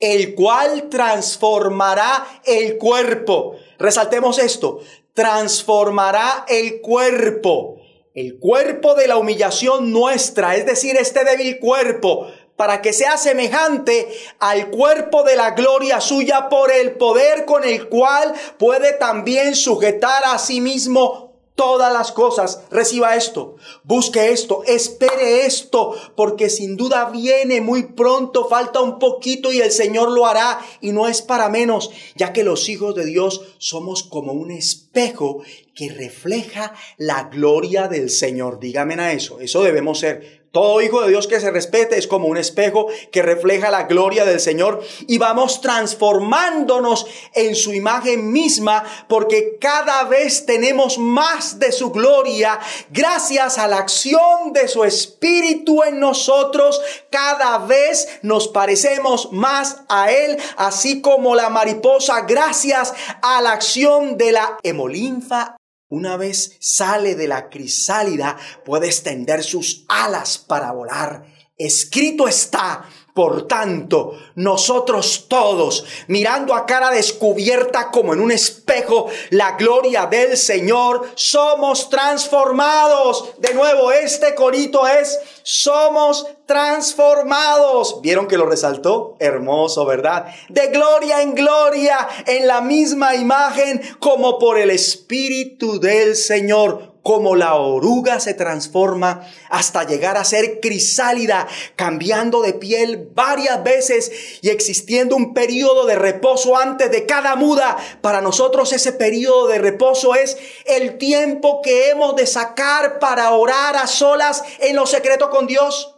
el cual transformará el cuerpo. Resaltemos esto, transformará el cuerpo, el cuerpo de la humillación nuestra, es decir, este débil cuerpo, para que sea semejante al cuerpo de la gloria suya por el poder con el cual puede también sujetar a sí mismo todas las cosas. Reciba esto, busque esto, espere esto, porque sin duda viene muy pronto, falta un poquito y el Señor lo hará y no es para menos, ya que los hijos de Dios somos como un espejo que refleja la gloria del Señor. Dígame a eso, eso debemos ser todo hijo de Dios que se respete es como un espejo que refleja la gloria del Señor y vamos transformándonos en su imagen misma porque cada vez tenemos más de su gloria gracias a la acción de su Espíritu en nosotros. Cada vez nos parecemos más a Él, así como la mariposa gracias a la acción de la hemolinfa una vez sale de la crisálida, puede extender sus alas para volar. Escrito está, por tanto, nosotros todos, mirando a cara descubierta como en un espejo la gloria del Señor, somos transformados. De nuevo, este corito es, somos transformados. ¿Vieron que lo resaltó? Hermoso, ¿verdad? De gloria en gloria, en la misma imagen, como por el Espíritu del Señor como la oruga se transforma hasta llegar a ser crisálida, cambiando de piel varias veces y existiendo un periodo de reposo antes de cada muda. Para nosotros ese periodo de reposo es el tiempo que hemos de sacar para orar a solas en lo secreto con Dios.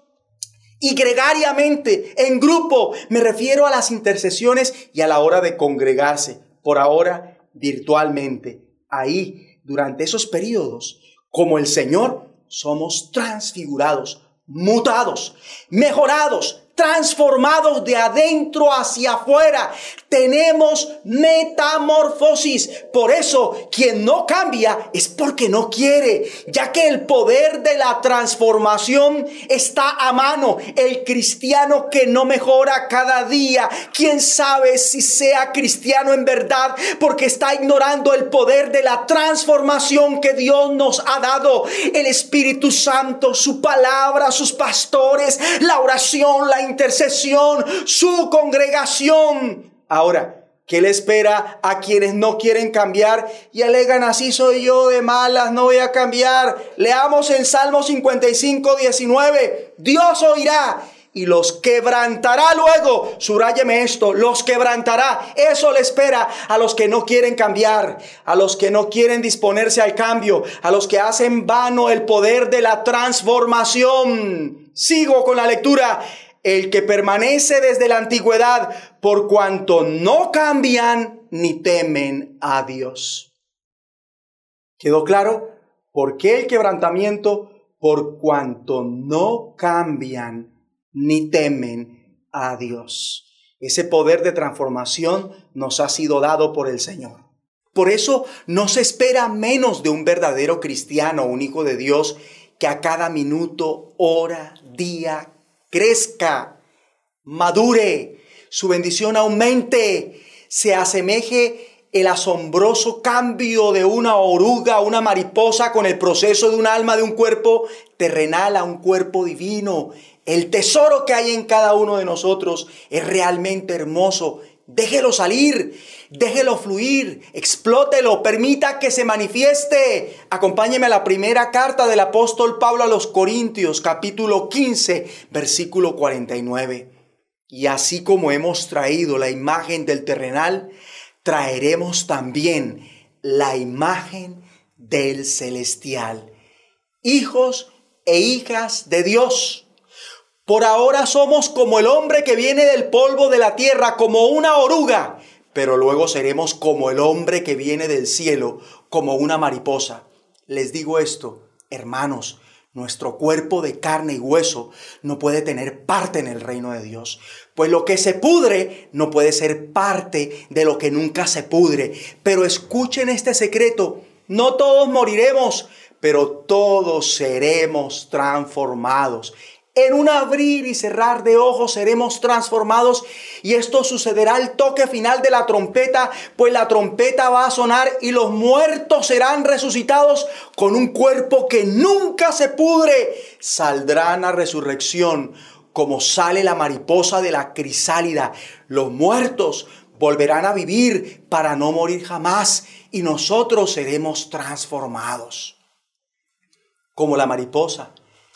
Y gregariamente, en grupo, me refiero a las intercesiones y a la hora de congregarse. Por ahora, virtualmente. Ahí durante esos periodos, como el Señor, somos transfigurados, mutados, mejorados, transformados de adentro hacia afuera. Tenemos metamorfosis. Por eso, quien no cambia es porque no quiere, ya que el poder de la transformación está a mano. El cristiano que no mejora cada día, quién sabe si sea cristiano en verdad, porque está ignorando el poder de la transformación que Dios nos ha dado. El Espíritu Santo, su palabra, sus pastores, la oración, la intercesión, su congregación. Ahora, ¿qué le espera a quienes no quieren cambiar y alegan así soy yo de malas, no voy a cambiar? Leamos en Salmo 55, 19. Dios oirá y los quebrantará luego. Suráyeme esto, los quebrantará. Eso le espera a los que no quieren cambiar, a los que no quieren disponerse al cambio, a los que hacen vano el poder de la transformación. Sigo con la lectura el que permanece desde la antigüedad, por cuanto no cambian ni temen a Dios. ¿Quedó claro? ¿Por qué el quebrantamiento? Por cuanto no cambian ni temen a Dios. Ese poder de transformación nos ha sido dado por el Señor. Por eso no se espera menos de un verdadero cristiano, un hijo de Dios, que a cada minuto, hora, día, crezca, madure, su bendición aumente, se asemeje el asombroso cambio de una oruga a una mariposa con el proceso de un alma de un cuerpo terrenal a un cuerpo divino. El tesoro que hay en cada uno de nosotros es realmente hermoso. Déjelo salir, déjelo fluir, explótelo, permita que se manifieste. Acompáñeme a la primera carta del apóstol Pablo a los Corintios, capítulo 15, versículo 49. Y así como hemos traído la imagen del terrenal, traeremos también la imagen del celestial. Hijos e hijas de Dios. Por ahora somos como el hombre que viene del polvo de la tierra, como una oruga, pero luego seremos como el hombre que viene del cielo, como una mariposa. Les digo esto, hermanos, nuestro cuerpo de carne y hueso no puede tener parte en el reino de Dios. Pues lo que se pudre no puede ser parte de lo que nunca se pudre. Pero escuchen este secreto. No todos moriremos, pero todos seremos transformados. En un abrir y cerrar de ojos seremos transformados y esto sucederá al toque final de la trompeta, pues la trompeta va a sonar y los muertos serán resucitados con un cuerpo que nunca se pudre. Saldrán a resurrección como sale la mariposa de la crisálida. Los muertos volverán a vivir para no morir jamás y nosotros seremos transformados. Como la mariposa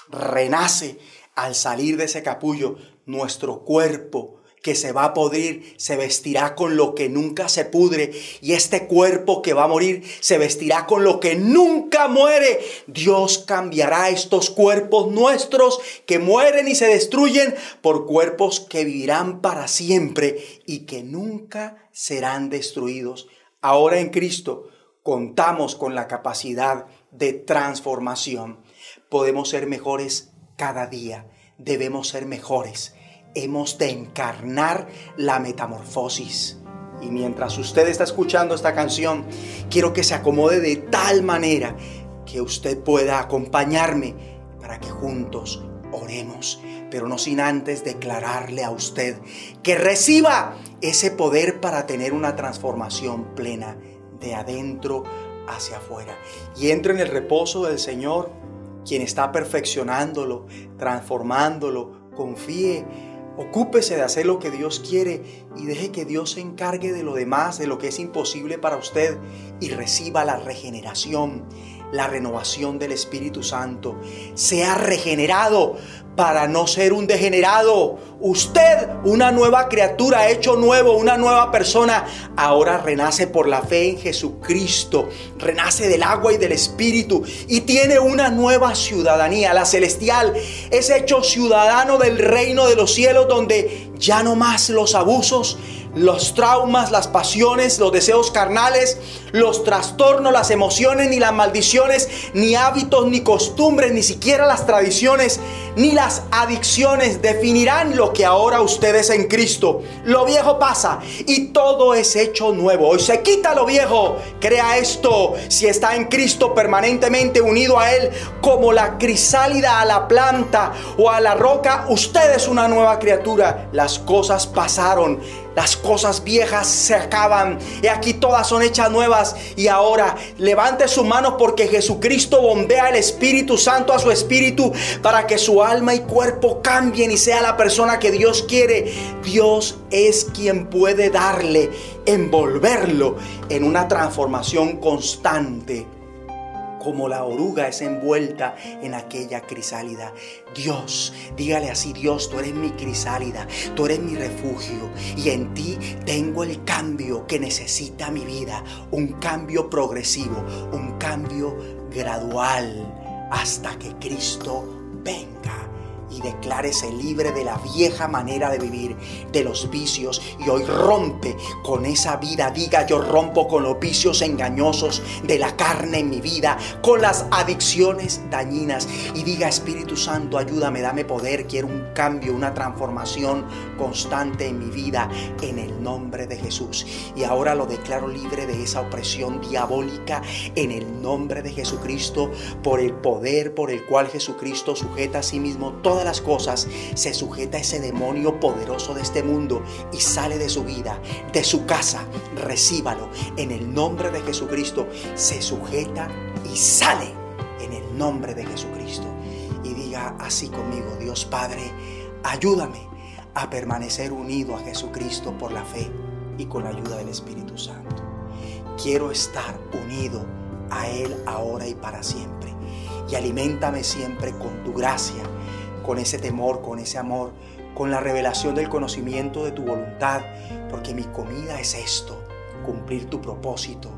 renace al salir de ese capullo, nuestro cuerpo que se va a podrir se vestirá con lo que nunca se pudre y este cuerpo que va a morir se vestirá con lo que nunca muere. Dios cambiará estos cuerpos nuestros que mueren y se destruyen por cuerpos que vivirán para siempre y que nunca serán destruidos. Ahora en Cristo contamos con la capacidad de transformación. Podemos ser mejores cada día. Debemos ser mejores. Hemos de encarnar la metamorfosis. Y mientras usted está escuchando esta canción, quiero que se acomode de tal manera que usted pueda acompañarme para que juntos oremos, pero no sin antes declararle a usted que reciba ese poder para tener una transformación plena de adentro hacia afuera. Y entre en el reposo del Señor quien está perfeccionándolo, transformándolo. Confíe, ocúpese de hacer lo que Dios quiere y deje que Dios se encargue de lo demás, de lo que es imposible para usted y reciba la regeneración, la renovación del Espíritu Santo. Sea regenerado para no ser un degenerado. Usted, una nueva criatura, hecho nuevo, una nueva persona, ahora renace por la fe en Jesucristo, renace del agua y del Espíritu y tiene una nueva ciudadanía, la celestial. Es hecho ciudadano del reino de los cielos donde ya no más los abusos, los traumas, las pasiones, los deseos carnales, los trastornos, las emociones, ni las maldiciones, ni hábitos, ni costumbres, ni siquiera las tradiciones, ni las adicciones definirán lo que ahora ustedes en Cristo. Lo viejo pasa y todo es hecho nuevo. Hoy se quita lo viejo. Crea esto. Si está en Cristo permanentemente unido a Él como la crisálida a la planta o a la roca, usted es una nueva criatura. Las cosas pasaron las cosas viejas se acaban y aquí todas son hechas nuevas. Y ahora levante sus manos porque Jesucristo bombea el Espíritu Santo a su espíritu para que su alma y cuerpo cambien y sea la persona que Dios quiere. Dios es quien puede darle, envolverlo en una transformación constante como la oruga es envuelta en aquella crisálida. Dios, dígale así, Dios, tú eres mi crisálida, tú eres mi refugio y en ti tengo el cambio que necesita mi vida, un cambio progresivo, un cambio gradual hasta que Cristo venga y declárese libre de la vieja manera de vivir, de los vicios y hoy rompe con esa vida. Diga, yo rompo con los vicios engañosos de la carne en mi vida, con las adicciones dañinas y diga, Espíritu Santo, ayúdame, dame poder, quiero un cambio, una transformación constante en mi vida en el nombre de Jesús. Y ahora lo declaro libre de esa opresión diabólica en el nombre de Jesucristo, por el poder por el cual Jesucristo sujeta a sí mismo toda las cosas, se sujeta a ese demonio poderoso de este mundo y sale de su vida, de su casa. Recíbalo en el nombre de Jesucristo. Se sujeta y sale en el nombre de Jesucristo. Y diga así conmigo, Dios Padre, ayúdame a permanecer unido a Jesucristo por la fe y con la ayuda del Espíritu Santo. Quiero estar unido a Él ahora y para siempre. Y alimentame siempre con tu gracia, con ese temor, con ese amor, con la revelación del conocimiento de tu voluntad, porque mi comida es esto, cumplir tu propósito,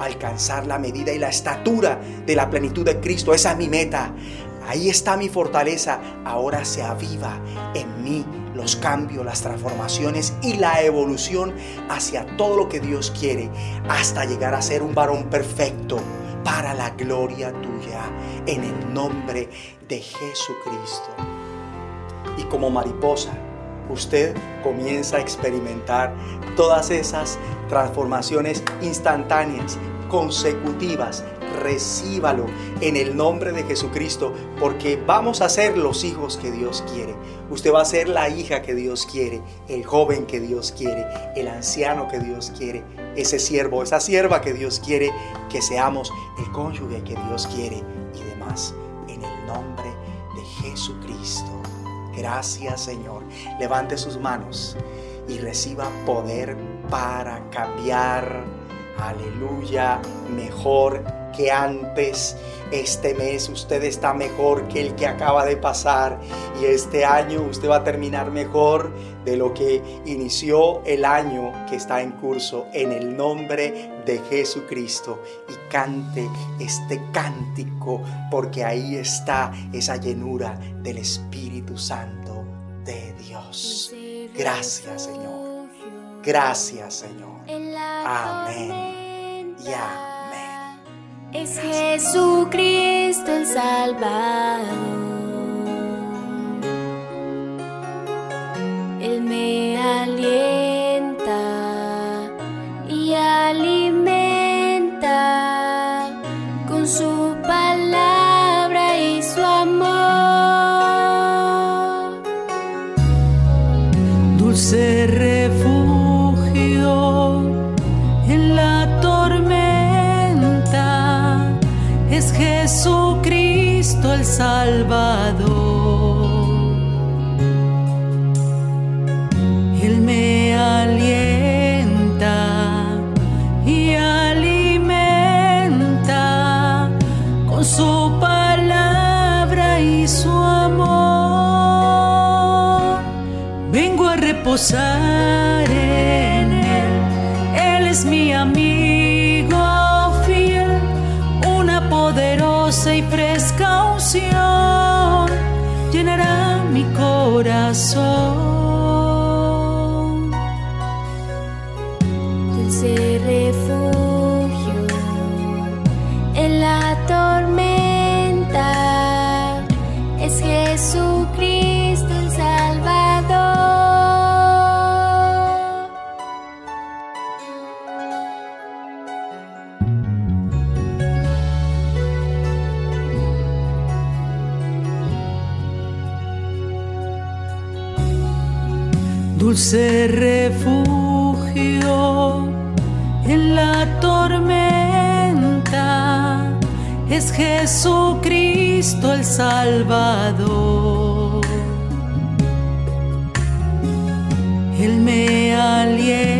alcanzar la medida y la estatura de la plenitud de Cristo. Esa es mi meta. Ahí está mi fortaleza. Ahora se aviva en mí los cambios, las transformaciones y la evolución hacia todo lo que Dios quiere hasta llegar a ser un varón perfecto para la gloria tuya en el nombre de Jesucristo. Y como mariposa, usted comienza a experimentar todas esas transformaciones instantáneas, consecutivas, recíbalo en el nombre de Jesucristo, porque vamos a ser los hijos que Dios quiere. Usted va a ser la hija que Dios quiere, el joven que Dios quiere, el anciano que Dios quiere, ese siervo, esa sierva que Dios quiere que seamos, el cónyuge que Dios quiere y demás. Jesucristo. Gracias Señor. Levante sus manos y reciba poder para cambiar. Aleluya. Mejor que antes. Este mes usted está mejor que el que acaba de pasar y este año usted va a terminar mejor de lo que inició el año que está en curso en el nombre de Jesucristo y cante este cántico porque ahí está esa llenura del Espíritu Santo de Dios. Gracias Señor. Gracias Señor. Amén. Y amén. Es Jesucristo el Salvador. Él me alienta Jesucristo Dulce refugio en la tormenta es Jesucristo el Salvador. Él me alienta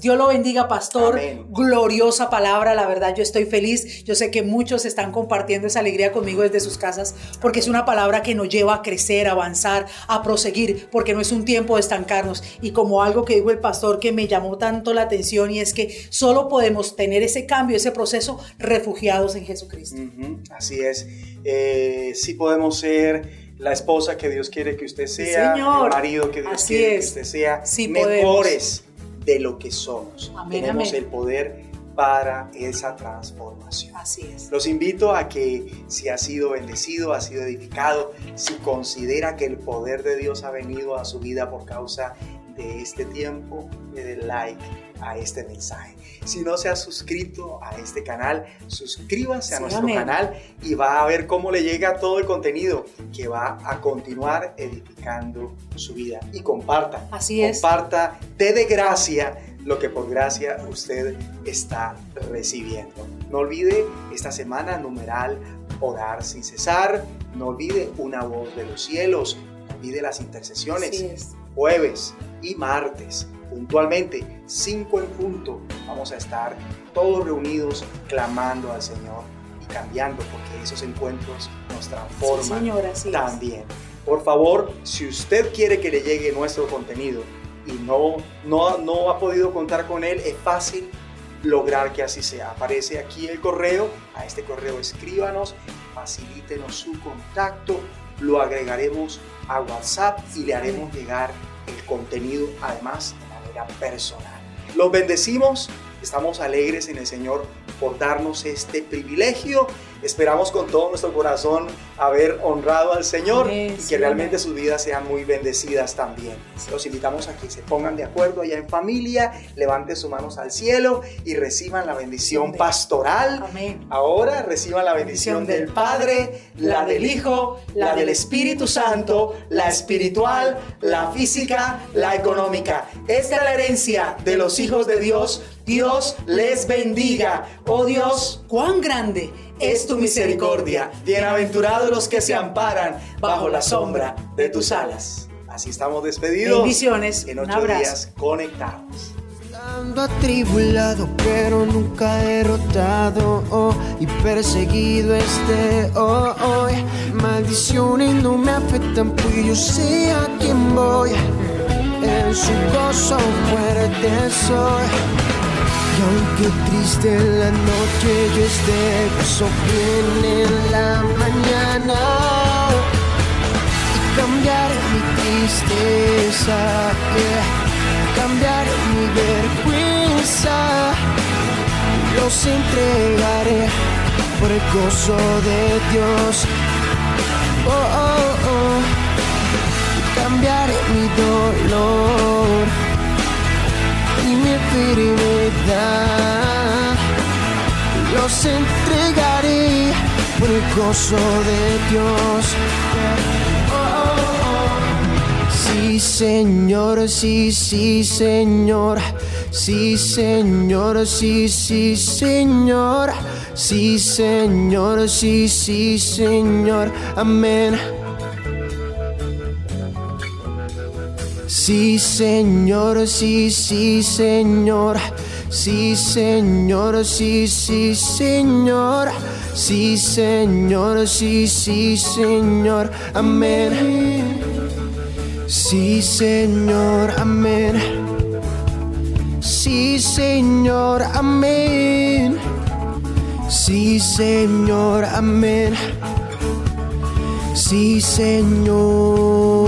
Dios lo bendiga, pastor. Amén. Gloriosa palabra. La verdad, yo estoy feliz. Yo sé que muchos están compartiendo esa alegría conmigo desde sus casas porque es una palabra que nos lleva a crecer, a avanzar, a proseguir, porque no es un tiempo de estancarnos. Y como algo que dijo el pastor que me llamó tanto la atención y es que solo podemos tener ese cambio, ese proceso refugiados en Jesucristo. Así es. Eh, sí podemos ser la esposa que Dios quiere que usted sea, el marido que Dios Así quiere es. que usted sea, Sí mejores de lo que somos. Amén, Tenemos amén. el poder para esa transformación. Así es. Los invito a que si ha sido bendecido, ha sido edificado, si considera que el poder de Dios ha venido a su vida por causa de este tiempo, le dé like a este mensaje. Si no se ha suscrito a este canal, suscríbase a nuestro amén. canal y va a ver cómo le llega todo el contenido que va a continuar edificando su vida. Y comparta. Así es. Comparta, dé de gracia lo que por gracia usted está recibiendo. No olvide esta semana numeral orar sin cesar. No olvide una voz de los cielos. No olvide las intercesiones jueves y martes, puntualmente, 5 en punto, vamos a estar todos reunidos clamando al Señor y cambiando, porque esos encuentros nos Sí, transforman señor, así es. también. Por favor, si usted quiere que le llegue nuestro contenido y no, no, no ha podido contar con él, es fácil lograr que así sea. Aparece aquí el correo, a este correo escríbanos, facilítenos su contacto, lo agregaremos a WhatsApp y le haremos llegar el contenido además de personal. Los bendecimos, estamos alegres en el Señor por darnos este privilegio. Esperamos con todo nuestro corazón haber honrado al Señor y que realmente sus vidas sean muy bendecidas también. Los invitamos a que se pongan de acuerdo allá en familia, levanten sus manos al cielo y reciban la bendición pastoral. Amén. Ahora reciban la bendición del Padre, la del Hijo, la del Espíritu Santo, la espiritual, la física, la económica. Esta es la herencia de los hijos de Dios. Dios les bendiga. Oh Dios, Cuán grande es tu misericordia. Bienaventurados los que se amparan bajo la sombra de tus alas. Así estamos despedidos. Bendiciones. En Un ocho abrazo. días conectados. Ando atribulado, pero nunca derrotado oh, y perseguido este oh, hoy. Maldiciones no me afectan, pues yo sé a quién voy. En su gozo fuerte soy. Y aunque triste la noche yo esté, gozo viene en la mañana y cambiar mi tristeza, yeah. cambiar mi vergüenza los entregaré por el gozo de Dios. Oh, oh, oh. Cambiaré mi dolor y mi enfermedad. Los entregaré por el gozo de Dios. Sí, Señor, sí, sí, Señor. Sí, Señor, sí, sí, Señor. Sí, Señor, sí, sí, Señor. Amén. Sí, Señor, sí, sí, Señor. Sí, Señor, sí, sí, Señor. Sí, Señor, sí, sí, Señor. Amén. Sí, Señor, amén. Sí, Señor, amén. Sí, Señor, amén. Sí, Señor.